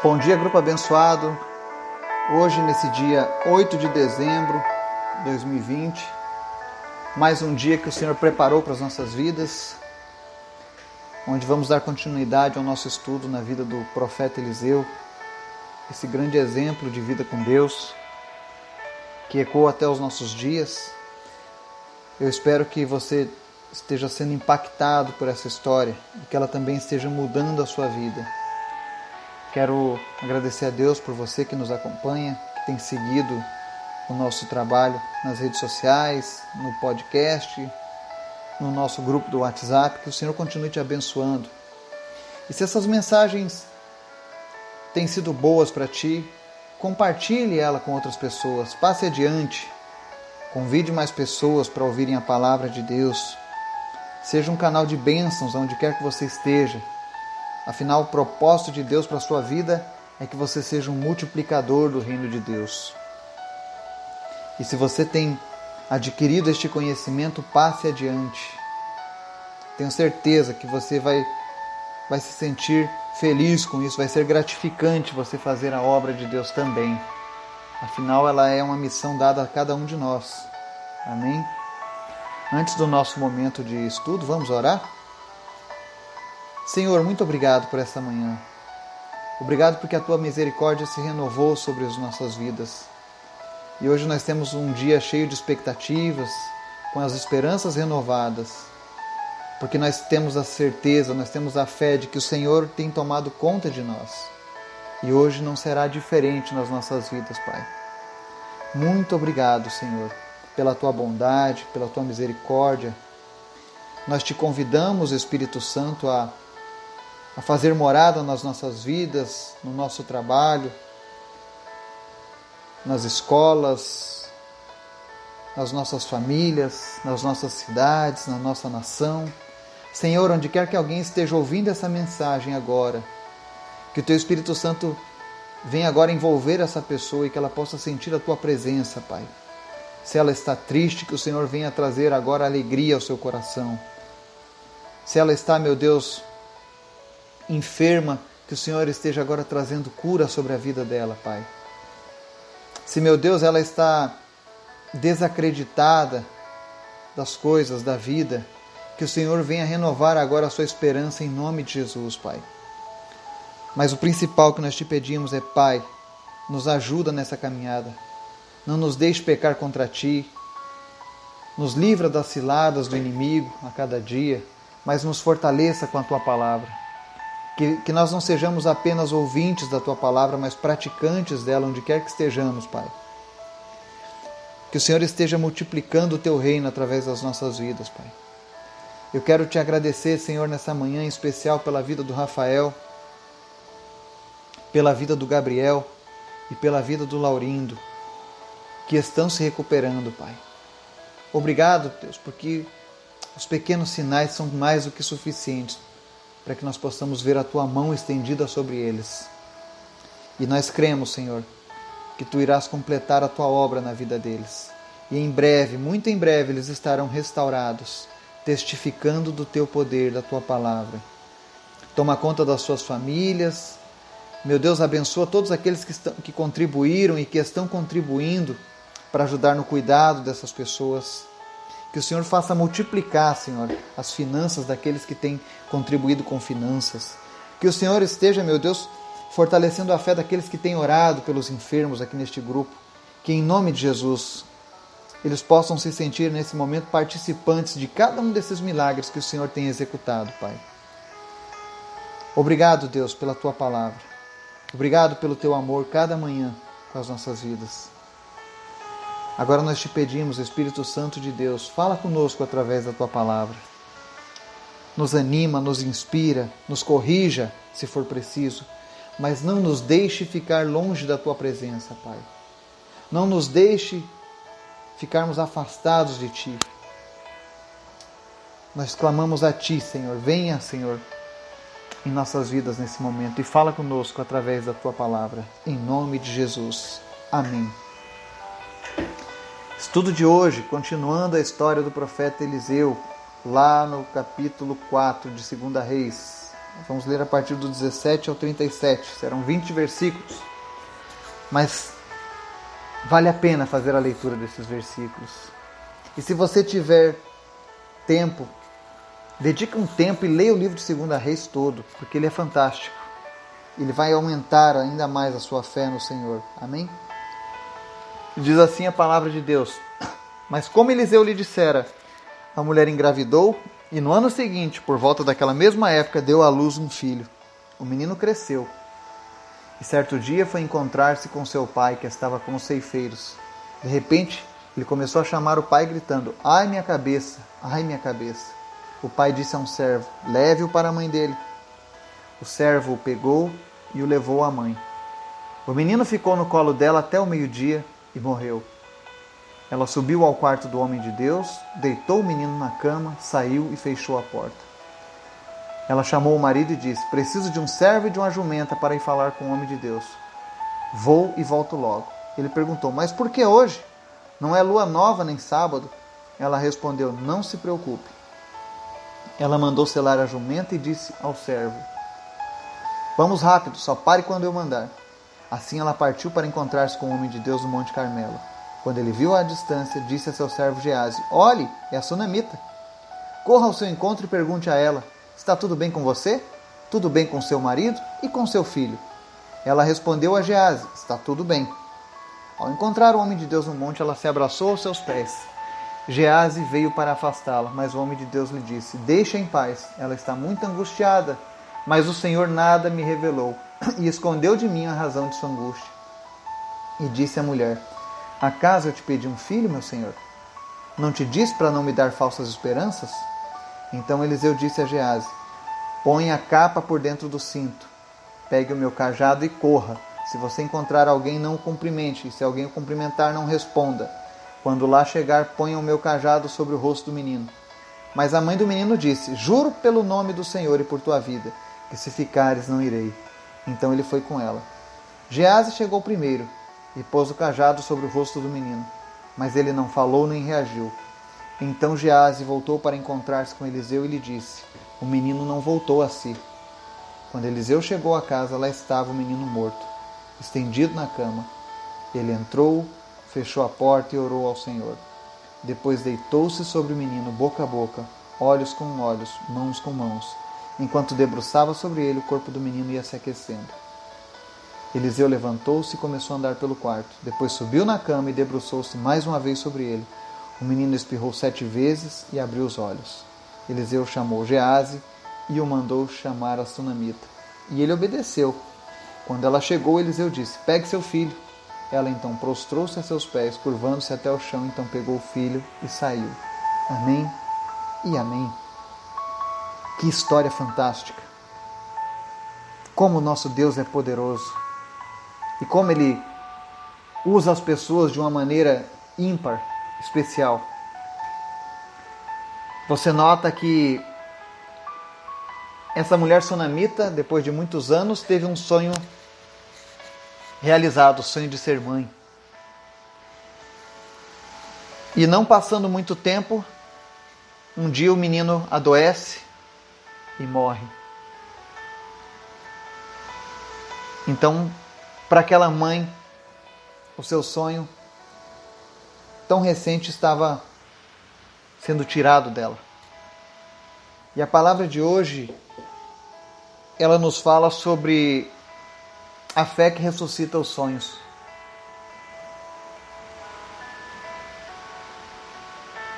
Bom dia, grupo abençoado. Hoje, nesse dia 8 de dezembro de 2020, mais um dia que o Senhor preparou para as nossas vidas, onde vamos dar continuidade ao nosso estudo na vida do profeta Eliseu, esse grande exemplo de vida com Deus, que ecoa até os nossos dias. Eu espero que você esteja sendo impactado por essa história e que ela também esteja mudando a sua vida Quero agradecer a Deus por você que nos acompanha, que tem seguido o nosso trabalho nas redes sociais, no podcast, no nosso grupo do WhatsApp. Que o Senhor continue te abençoando. E se essas mensagens têm sido boas para ti, compartilhe ela com outras pessoas, passe adiante, convide mais pessoas para ouvirem a palavra de Deus. Seja um canal de bênçãos onde quer que você esteja Afinal, o propósito de Deus para a sua vida é que você seja um multiplicador do reino de Deus. E se você tem adquirido este conhecimento, passe adiante. Tenho certeza que você vai, vai se sentir feliz com isso, vai ser gratificante você fazer a obra de Deus também. Afinal, ela é uma missão dada a cada um de nós. Amém? Antes do nosso momento de estudo, vamos orar? Senhor, muito obrigado por essa manhã. Obrigado porque a tua misericórdia se renovou sobre as nossas vidas. E hoje nós temos um dia cheio de expectativas, com as esperanças renovadas, porque nós temos a certeza, nós temos a fé de que o Senhor tem tomado conta de nós. E hoje não será diferente nas nossas vidas, Pai. Muito obrigado, Senhor, pela tua bondade, pela tua misericórdia. Nós te convidamos, Espírito Santo, a a fazer morada nas nossas vidas, no nosso trabalho, nas escolas, nas nossas famílias, nas nossas cidades, na nossa nação. Senhor, onde quer que alguém esteja ouvindo essa mensagem agora, que o Teu Espírito Santo venha agora envolver essa pessoa e que ela possa sentir a Tua presença, Pai. Se ela está triste, que o Senhor venha trazer agora alegria ao seu coração. Se ela está, meu Deus, enferma, que o Senhor esteja agora trazendo cura sobre a vida dela, Pai. Se, meu Deus, ela está desacreditada das coisas, da vida, que o Senhor venha renovar agora a sua esperança em nome de Jesus, Pai. Mas o principal que nós te pedimos é, Pai, nos ajuda nessa caminhada. Não nos deixe pecar contra ti. Nos livra das ciladas do inimigo a cada dia, mas nos fortaleça com a tua palavra. Que, que nós não sejamos apenas ouvintes da tua palavra, mas praticantes dela onde quer que estejamos, Pai. Que o Senhor esteja multiplicando o teu reino através das nossas vidas, Pai. Eu quero te agradecer, Senhor, nessa manhã em especial pela vida do Rafael, pela vida do Gabriel e pela vida do Laurindo, que estão se recuperando, Pai. Obrigado, Deus, porque os pequenos sinais são mais do que suficientes para que nós possamos ver a tua mão estendida sobre eles. E nós cremos, Senhor, que tu irás completar a tua obra na vida deles. E em breve, muito em breve, eles estarão restaurados, testificando do teu poder, da tua palavra. Toma conta das suas famílias. Meu Deus, abençoa todos aqueles que, estão, que contribuíram e que estão contribuindo para ajudar no cuidado dessas pessoas. Que o Senhor faça multiplicar, Senhor, as finanças daqueles que têm contribuído com finanças. Que o Senhor esteja, meu Deus, fortalecendo a fé daqueles que têm orado pelos enfermos aqui neste grupo. Que em nome de Jesus eles possam se sentir nesse momento participantes de cada um desses milagres que o Senhor tem executado, Pai. Obrigado, Deus, pela tua palavra. Obrigado pelo teu amor cada manhã com as nossas vidas. Agora nós te pedimos, Espírito Santo de Deus, fala conosco através da tua palavra. Nos anima, nos inspira, nos corrija, se for preciso, mas não nos deixe ficar longe da tua presença, Pai. Não nos deixe ficarmos afastados de ti. Nós clamamos a ti, Senhor. Venha, Senhor, em nossas vidas nesse momento e fala conosco através da tua palavra. Em nome de Jesus. Amém. Estudo de hoje, continuando a história do profeta Eliseu, lá no capítulo 4 de 2 Reis. Vamos ler a partir do 17 ao 37. Serão 20 versículos. Mas vale a pena fazer a leitura desses versículos. E se você tiver tempo, dedique um tempo e leia o livro de Segunda Reis todo, porque ele é fantástico. Ele vai aumentar ainda mais a sua fé no Senhor. Amém? Diz assim a palavra de Deus. Mas como Eliseu lhe dissera, a mulher engravidou e no ano seguinte, por volta daquela mesma época, deu à luz um filho. O menino cresceu. E certo dia foi encontrar-se com seu pai, que estava com os ceifeiros. De repente, ele começou a chamar o pai, gritando: Ai, minha cabeça! Ai, minha cabeça! O pai disse a um servo: Leve-o para a mãe dele. O servo o pegou e o levou à mãe. O menino ficou no colo dela até o meio-dia e morreu. Ela subiu ao quarto do homem de Deus, deitou o menino na cama, saiu e fechou a porta. Ela chamou o marido e disse: Preciso de um servo e de uma jumenta para ir falar com o homem de Deus. Vou e volto logo. Ele perguntou: Mas por que hoje? Não é lua nova nem sábado? Ela respondeu: Não se preocupe. Ela mandou selar a jumenta e disse ao servo: Vamos rápido, só pare quando eu mandar. Assim ela partiu para encontrar-se com o homem de Deus no Monte Carmelo. Quando ele viu à distância, disse a seu servo Gease: Olhe, é a sunamita. Corra ao seu encontro e pergunte a ela: Está tudo bem com você? Tudo bem com seu marido e com seu filho? Ela respondeu a Gease: Está tudo bem. Ao encontrar o homem de Deus no monte, ela se abraçou aos seus pés. Gease veio para afastá-la, mas o homem de Deus lhe disse: Deixa em paz, ela está muito angustiada. Mas o Senhor nada me revelou e escondeu de mim a razão de sua angústia. E disse à mulher: Acaso eu te pedi um filho, meu senhor? Não te disse para não me dar falsas esperanças? Então Eliseu disse a Gease: Põe a capa por dentro do cinto, pegue o meu cajado e corra. Se você encontrar alguém, não o cumprimente, e se alguém o cumprimentar, não responda. Quando lá chegar, ponha o meu cajado sobre o rosto do menino. Mas a mãe do menino disse: Juro pelo nome do Senhor e por tua vida, que se ficares, não irei. Então ele foi com ela. Gease chegou primeiro e pôs o cajado sobre o rosto do menino. Mas ele não falou nem reagiu. Então Gease voltou para encontrar-se com Eliseu e lhe disse: O menino não voltou a si. Quando Eliseu chegou à casa, lá estava o menino morto, estendido na cama. Ele entrou, fechou a porta e orou ao Senhor. Depois deitou-se sobre o menino, boca a boca, olhos com olhos, mãos com mãos. Enquanto debruçava sobre ele, o corpo do menino ia se aquecendo. Eliseu levantou-se e começou a andar pelo quarto. Depois subiu na cama e debruçou-se mais uma vez sobre ele. O menino espirrou sete vezes e abriu os olhos. Eliseu chamou Gease e o mandou chamar a sunamita. E ele obedeceu. Quando ela chegou, Eliseu disse: Pegue seu filho. Ela então prostrou-se a seus pés, curvando-se até o chão, então pegou o filho e saiu. Amém e amém. Que história fantástica! Como nosso Deus é poderoso e como ele usa as pessoas de uma maneira ímpar, especial. Você nota que essa mulher sonamita, depois de muitos anos, teve um sonho realizado, o sonho de ser mãe. E não passando muito tempo, um dia o menino adoece e morre. Então para aquela mãe, o seu sonho tão recente estava sendo tirado dela. E a palavra de hoje, ela nos fala sobre a fé que ressuscita os sonhos.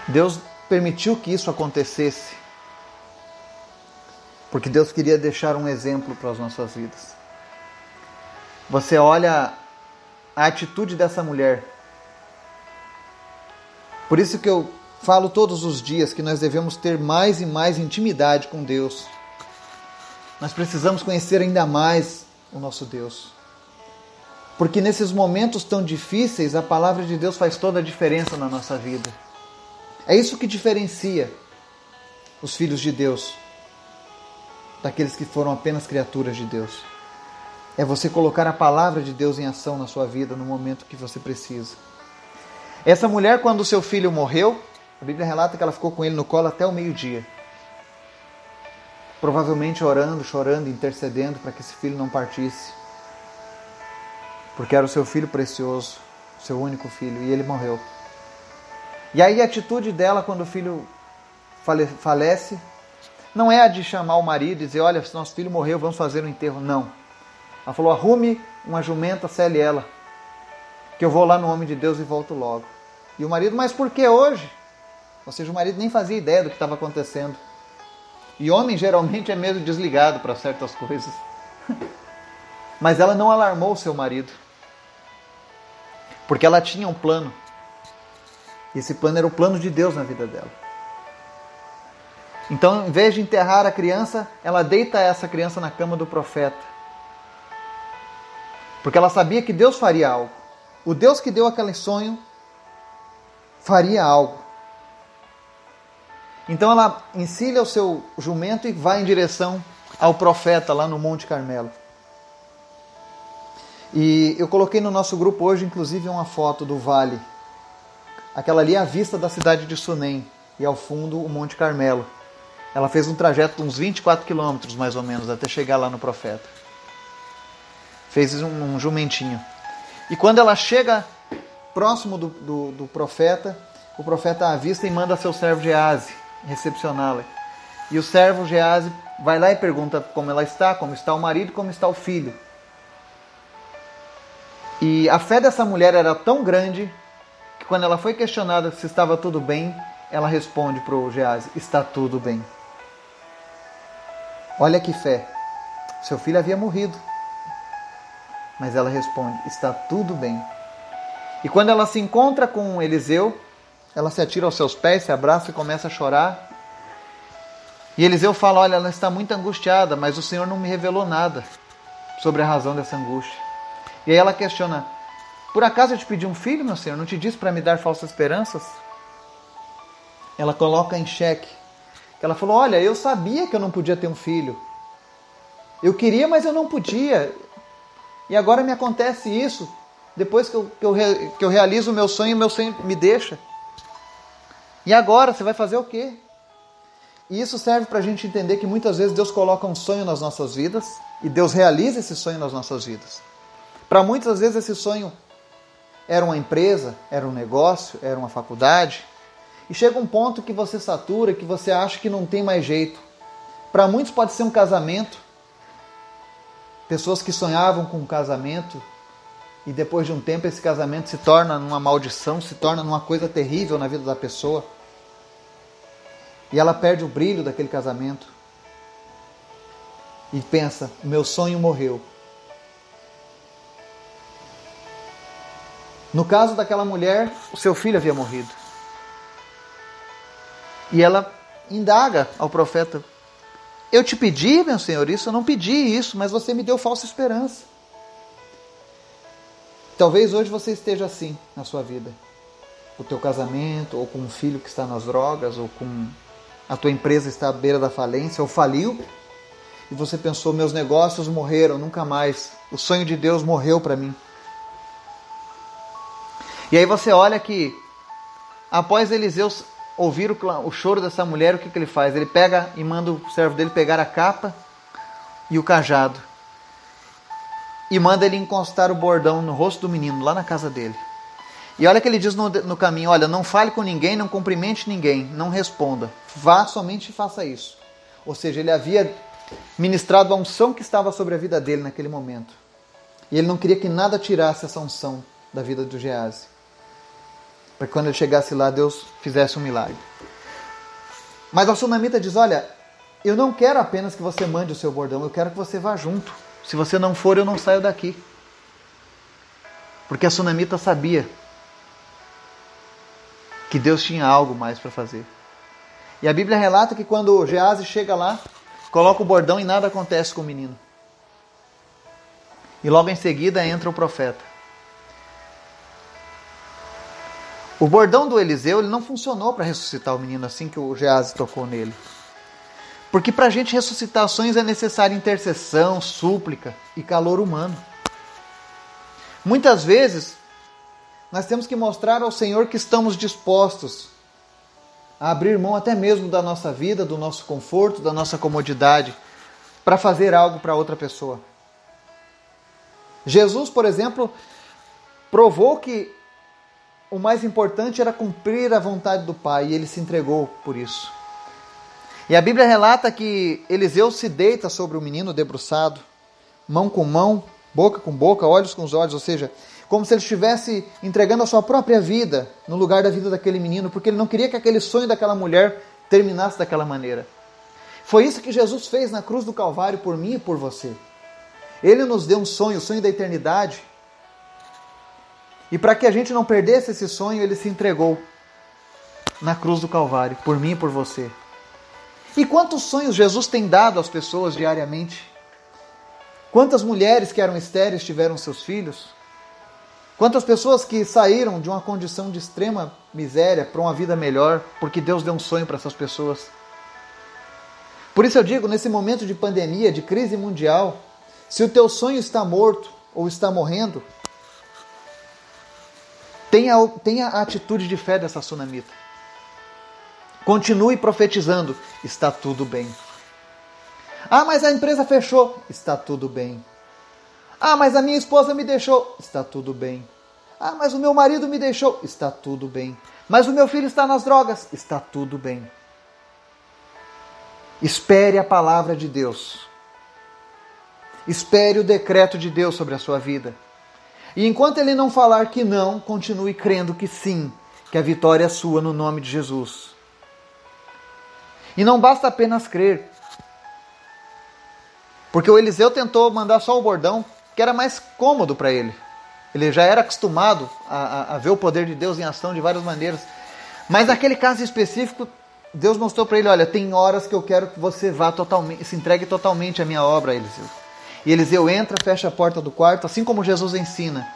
Deus permitiu que isso acontecesse, porque Deus queria deixar um exemplo para as nossas vidas. Você olha a atitude dessa mulher. Por isso que eu falo todos os dias que nós devemos ter mais e mais intimidade com Deus. Nós precisamos conhecer ainda mais o nosso Deus. Porque nesses momentos tão difíceis, a palavra de Deus faz toda a diferença na nossa vida. É isso que diferencia os filhos de Deus daqueles que foram apenas criaturas de Deus. É você colocar a palavra de Deus em ação na sua vida no momento que você precisa. Essa mulher, quando seu filho morreu, a Bíblia relata que ela ficou com ele no colo até o meio-dia. provavelmente orando, chorando, intercedendo para que esse filho não partisse. Porque era o seu filho precioso, seu único filho, e ele morreu. E aí a atitude dela quando o filho falece não é a de chamar o marido e dizer: Olha, se nosso filho morreu, vamos fazer o um enterro. Não. Ela falou: Arrume uma jumenta, cele ela, que eu vou lá no homem de Deus e volto logo. E o marido, mas por que hoje? Ou seja, o marido nem fazia ideia do que estava acontecendo. E homem geralmente é meio desligado para certas coisas. Mas ela não alarmou seu marido. Porque ela tinha um plano. E esse plano era o plano de Deus na vida dela. Então, em vez de enterrar a criança, ela deita essa criança na cama do profeta. Porque ela sabia que Deus faria algo. O Deus que deu aquele sonho faria algo. Então ela encilha o seu jumento e vai em direção ao profeta lá no Monte Carmelo. E eu coloquei no nosso grupo hoje, inclusive, uma foto do vale. Aquela ali é a vista da cidade de Sunem e ao fundo o Monte Carmelo. Ela fez um trajeto de uns 24 quilômetros, mais ou menos, até chegar lá no profeta. Fez um, um jumentinho. E quando ela chega próximo do, do, do, profeta, o profeta avista e manda seu servo Gease recepcioná-la. E o servo Gease vai lá e pergunta como ela está, como está o marido, como está o filho. E a fé dessa mulher era tão grande que quando ela foi questionada se estava tudo bem, ela responde para o Gease: está tudo bem. Olha que fé. Seu filho havia morrido. Mas ela responde: Está tudo bem. E quando ela se encontra com Eliseu, ela se atira aos seus pés, se abraça e começa a chorar. E Eliseu fala: Olha, ela está muito angustiada, mas o Senhor não me revelou nada sobre a razão dessa angústia. E aí ela questiona: Por acaso eu te pedi um filho, meu Senhor? Não te disse para me dar falsas esperanças? Ela coloca em xeque ela falou: Olha, eu sabia que eu não podia ter um filho. Eu queria, mas eu não podia. E agora me acontece isso. Depois que eu, que eu, que eu realizo o meu sonho, meu sonho me deixa. E agora, você vai fazer o quê? E isso serve para a gente entender que muitas vezes Deus coloca um sonho nas nossas vidas e Deus realiza esse sonho nas nossas vidas. Para muitas vezes esse sonho era uma empresa, era um negócio, era uma faculdade, e chega um ponto que você satura, que você acha que não tem mais jeito. Para muitos pode ser um casamento. Pessoas que sonhavam com um casamento e depois de um tempo esse casamento se torna numa maldição, se torna numa coisa terrível na vida da pessoa. E ela perde o brilho daquele casamento. E pensa: meu sonho morreu. No caso daquela mulher, o seu filho havia morrido. E ela indaga ao profeta: Eu te pedi, meu senhor, isso, eu não pedi isso, mas você me deu falsa esperança. Talvez hoje você esteja assim na sua vida. O teu casamento, ou com um filho que está nas drogas, ou com a tua empresa está à beira da falência, ou faliu, e você pensou: meus negócios morreram, nunca mais. O sonho de Deus morreu para mim. E aí você olha que após Eliseu ouvir o, o choro dessa mulher, o que, que ele faz? Ele pega e manda o servo dele pegar a capa e o cajado e manda ele encostar o bordão no rosto do menino, lá na casa dele. E olha que ele diz no, no caminho: olha, não fale com ninguém, não cumprimente ninguém, não responda. Vá somente e faça isso. Ou seja, ele havia ministrado a unção que estava sobre a vida dele naquele momento. E ele não queria que nada tirasse essa unção da vida do Gease para que quando ele chegasse lá, Deus fizesse um milagre. Mas a sunamita diz: Olha, eu não quero apenas que você mande o seu bordão, eu quero que você vá junto. Se você não for, eu não saio daqui. Porque a sunamita sabia que Deus tinha algo mais para fazer. E a Bíblia relata que quando Gease chega lá, coloca o bordão e nada acontece com o menino. E logo em seguida entra o profeta. O bordão do Eliseu ele não funcionou para ressuscitar o menino assim que o Geazi tocou nele. Porque para a gente ressuscitar sonhos é necessária intercessão, súplica e calor humano. Muitas vezes nós temos que mostrar ao Senhor que estamos dispostos a abrir mão até mesmo da nossa vida, do nosso conforto, da nossa comodidade, para fazer algo para outra pessoa. Jesus, por exemplo, provou que o mais importante era cumprir a vontade do Pai e ele se entregou por isso. E a Bíblia relata que Eliseu se deita sobre o menino debruçado, mão com mão, boca com boca, olhos com os olhos, ou seja, como se ele estivesse entregando a sua própria vida no lugar da vida daquele menino, porque ele não queria que aquele sonho daquela mulher terminasse daquela maneira. Foi isso que Jesus fez na cruz do Calvário por mim e por você. Ele nos deu um sonho, o sonho da eternidade, e para que a gente não perdesse esse sonho, ele se entregou na cruz do Calvário, por mim e por você. E quantos sonhos Jesus tem dado às pessoas diariamente? Quantas mulheres que eram estéreis tiveram seus filhos? Quantas pessoas que saíram de uma condição de extrema miséria para uma vida melhor, porque Deus deu um sonho para essas pessoas? Por isso eu digo, nesse momento de pandemia, de crise mundial, se o teu sonho está morto ou está morrendo, Tenha, tenha a atitude de fé dessa sunamita. Continue profetizando: está tudo bem. Ah, mas a empresa fechou. Está tudo bem. Ah, mas a minha esposa me deixou. Está tudo bem. Ah, mas o meu marido me deixou. Está tudo bem. Mas o meu filho está nas drogas. Está tudo bem. Espere a palavra de Deus. Espere o decreto de Deus sobre a sua vida. E enquanto ele não falar que não, continue crendo que sim, que a vitória é sua no nome de Jesus. E não basta apenas crer. Porque o Eliseu tentou mandar só o bordão, que era mais cômodo para ele. Ele já era acostumado a, a, a, ver o poder de Deus em ação de várias maneiras. Mas naquele caso específico, Deus mostrou para ele: olha, tem horas que eu quero que você vá totalmente, se entregue totalmente à minha obra, Eliseu. E Eliseu entra, fecha a porta do quarto, assim como Jesus ensina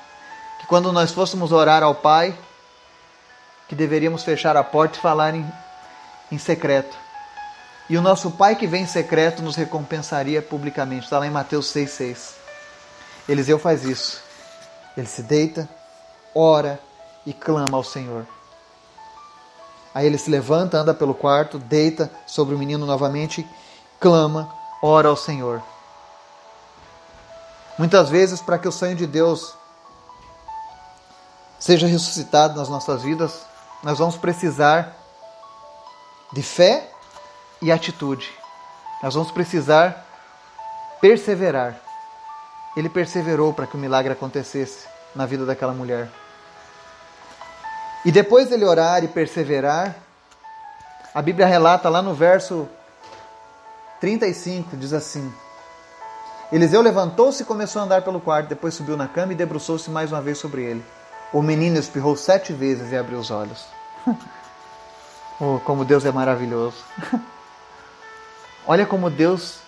que quando nós fôssemos orar ao Pai, que deveríamos fechar a porta e falar em, em secreto. E o nosso Pai que vem em secreto nos recompensaria publicamente. Está lá em Mateus 6,6. Eliseu faz isso. Ele se deita, ora e clama ao Senhor. Aí ele se levanta, anda pelo quarto, deita sobre o menino novamente, clama, ora ao Senhor. Muitas vezes, para que o sonho de Deus seja ressuscitado nas nossas vidas, nós vamos precisar de fé e atitude. Nós vamos precisar perseverar. Ele perseverou para que o milagre acontecesse na vida daquela mulher. E depois dele orar e perseverar, a Bíblia relata lá no verso 35, diz assim: Eliseu levantou-se e começou a andar pelo quarto, depois subiu na cama e debruçou-se mais uma vez sobre ele. O menino espirrou sete vezes e abriu os olhos. oh, como Deus é maravilhoso. Olha como Deus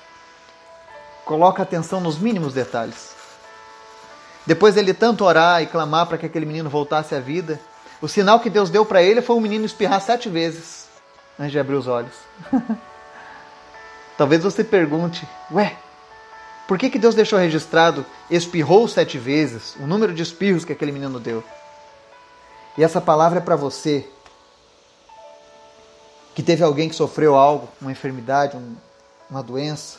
coloca atenção nos mínimos detalhes. Depois ele tanto orar e clamar para que aquele menino voltasse à vida, o sinal que Deus deu para ele foi o menino espirrar sete vezes antes de abrir os olhos. Talvez você pergunte, ué, por que, que Deus deixou registrado espirrou sete vezes, o número de espirros que aquele menino deu? E essa palavra é para você que teve alguém que sofreu algo, uma enfermidade, um, uma doença,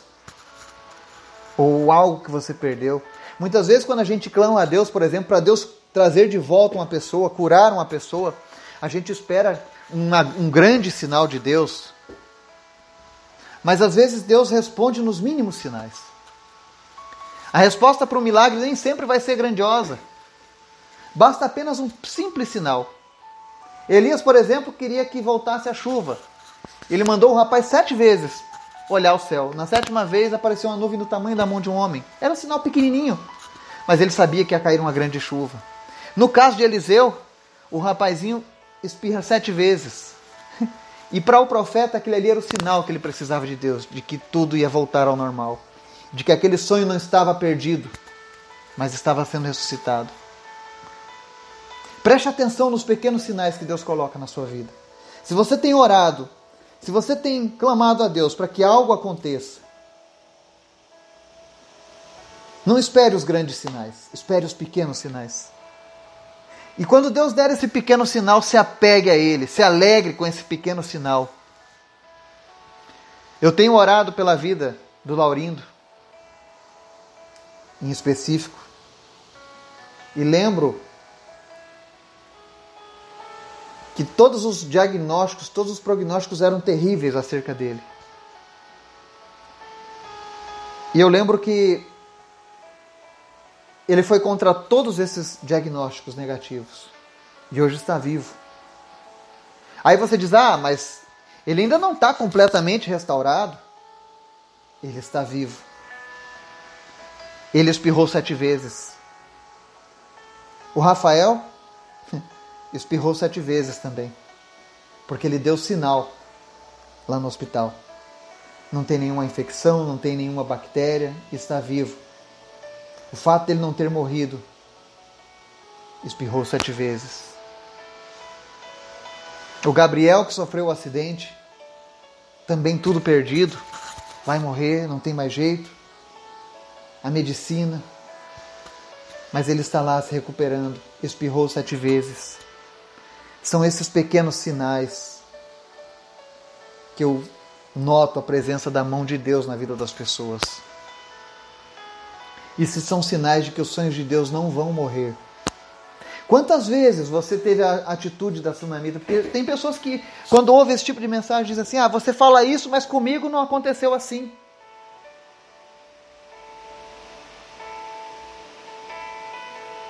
ou algo que você perdeu. Muitas vezes, quando a gente clama a Deus, por exemplo, para Deus trazer de volta uma pessoa, curar uma pessoa, a gente espera uma, um grande sinal de Deus. Mas às vezes Deus responde nos mínimos sinais. A resposta para um milagre nem sempre vai ser grandiosa. Basta apenas um simples sinal. Elias, por exemplo, queria que voltasse a chuva. Ele mandou o rapaz sete vezes olhar o céu. Na sétima vez apareceu uma nuvem do tamanho da mão de um homem. Era um sinal pequenininho, mas ele sabia que ia cair uma grande chuva. No caso de Eliseu, o rapazinho espirra sete vezes. E para o profeta, aquele ali era o sinal que ele precisava de Deus, de que tudo ia voltar ao normal de que aquele sonho não estava perdido, mas estava sendo ressuscitado. Preste atenção nos pequenos sinais que Deus coloca na sua vida. Se você tem orado, se você tem clamado a Deus para que algo aconteça, não espere os grandes sinais, espere os pequenos sinais. E quando Deus der esse pequeno sinal, se apegue a ele, se alegre com esse pequeno sinal. Eu tenho orado pela vida do Laurindo, em específico, e lembro que todos os diagnósticos, todos os prognósticos eram terríveis acerca dele. E eu lembro que ele foi contra todos esses diagnósticos negativos e hoje está vivo. Aí você diz: ah, mas ele ainda não está completamente restaurado. Ele está vivo. Ele espirrou sete vezes. O Rafael espirrou sete vezes também, porque ele deu sinal lá no hospital. Não tem nenhuma infecção, não tem nenhuma bactéria, está vivo. O fato dele não ter morrido espirrou sete vezes. O Gabriel, que sofreu o acidente, também tudo perdido, vai morrer, não tem mais jeito. A medicina, mas ele está lá se recuperando, espirrou sete vezes. São esses pequenos sinais que eu noto a presença da mão de Deus na vida das pessoas. E se são sinais de que os sonhos de Deus não vão morrer. Quantas vezes você teve a atitude da tsunamita? Tem pessoas que, quando ouvem esse tipo de mensagem, dizem assim: ah, você fala isso, mas comigo não aconteceu assim.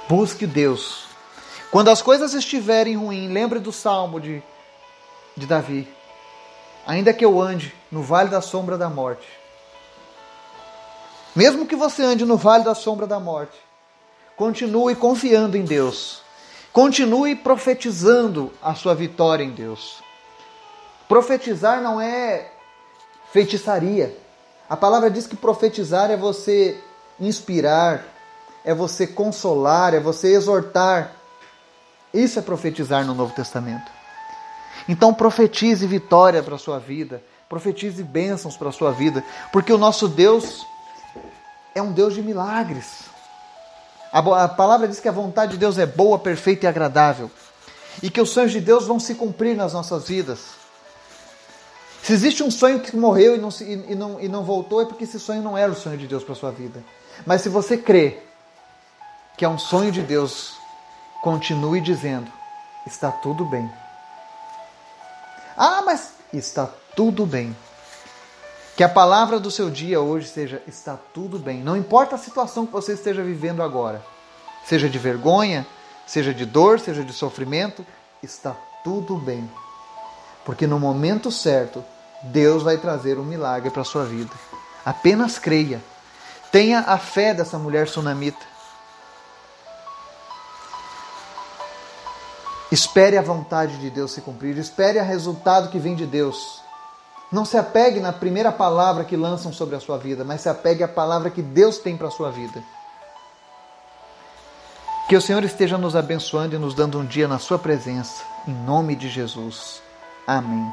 Busque Deus. Quando as coisas estiverem ruins, lembre do salmo de, de Davi. Ainda que eu ande no vale da sombra da morte, mesmo que você ande no vale da sombra da morte, continue confiando em Deus. Continue profetizando a sua vitória em Deus. Profetizar não é feitiçaria. A palavra diz que profetizar é você inspirar, é você consolar, é você exortar. Isso é profetizar no Novo Testamento. Então profetize vitória para a sua vida, profetize bênçãos para a sua vida, porque o nosso Deus é um Deus de milagres. A, palavra diz que a vontade de Deus é boa, perfeita e agradável. E que os sonhos de Deus vão se cumprir nas nossas vidas. Se existe um sonho que morreu e não, e, não, e não voltou, é porque esse sonho não era o sonho de Deus para a sua vida. Mas se você crê que é um sonho de Deus, continue dizendo: está tudo bem. Ah, mas está tudo bem. Que a palavra do seu dia hoje seja: está tudo bem. Não importa a situação que você esteja vivendo agora, seja de vergonha, seja de dor, seja de sofrimento, está tudo bem. Porque no momento certo, Deus vai trazer um milagre para a sua vida. Apenas creia. Tenha a fé dessa mulher sunamita. Espere a vontade de Deus se cumprir, espere o resultado que vem de Deus. Não se apegue na primeira palavra que lançam sobre a sua vida, mas se apegue à palavra que Deus tem para a sua vida. Que o Senhor esteja nos abençoando e nos dando um dia na Sua presença, em nome de Jesus. Amém.